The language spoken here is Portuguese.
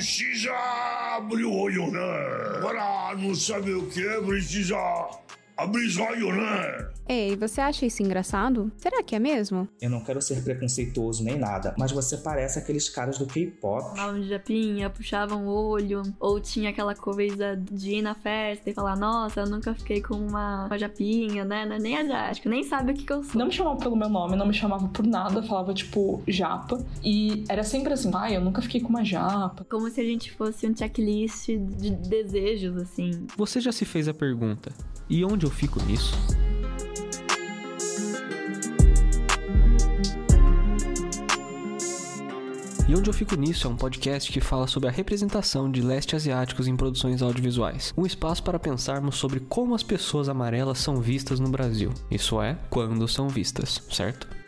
precisa abrir o olho, né? Agora não sabe o que é, precisa olhos, né? Ei, você acha isso engraçado? Será que é mesmo? Eu não quero ser preconceituoso nem nada, mas você parece aqueles caras do K-pop. Falavam de japinha, puxavam o olho, ou tinha aquela coisa de ir na festa e falar, nossa, eu nunca fiquei com uma, uma japinha, né? Não é nem asiático, nem sabe o que, que eu sou. Não me chamava pelo meu nome, não me chamava por nada, falava tipo japa. E era sempre assim, ai, eu nunca fiquei com uma japa. Como se a gente fosse um checklist de desejos, assim. Você já se fez a pergunta: e onde eu fico nisso? E Onde Eu Fico Nisso é um podcast que fala sobre a representação de leste asiáticos em produções audiovisuais. Um espaço para pensarmos sobre como as pessoas amarelas são vistas no Brasil. Isso é, quando são vistas, certo?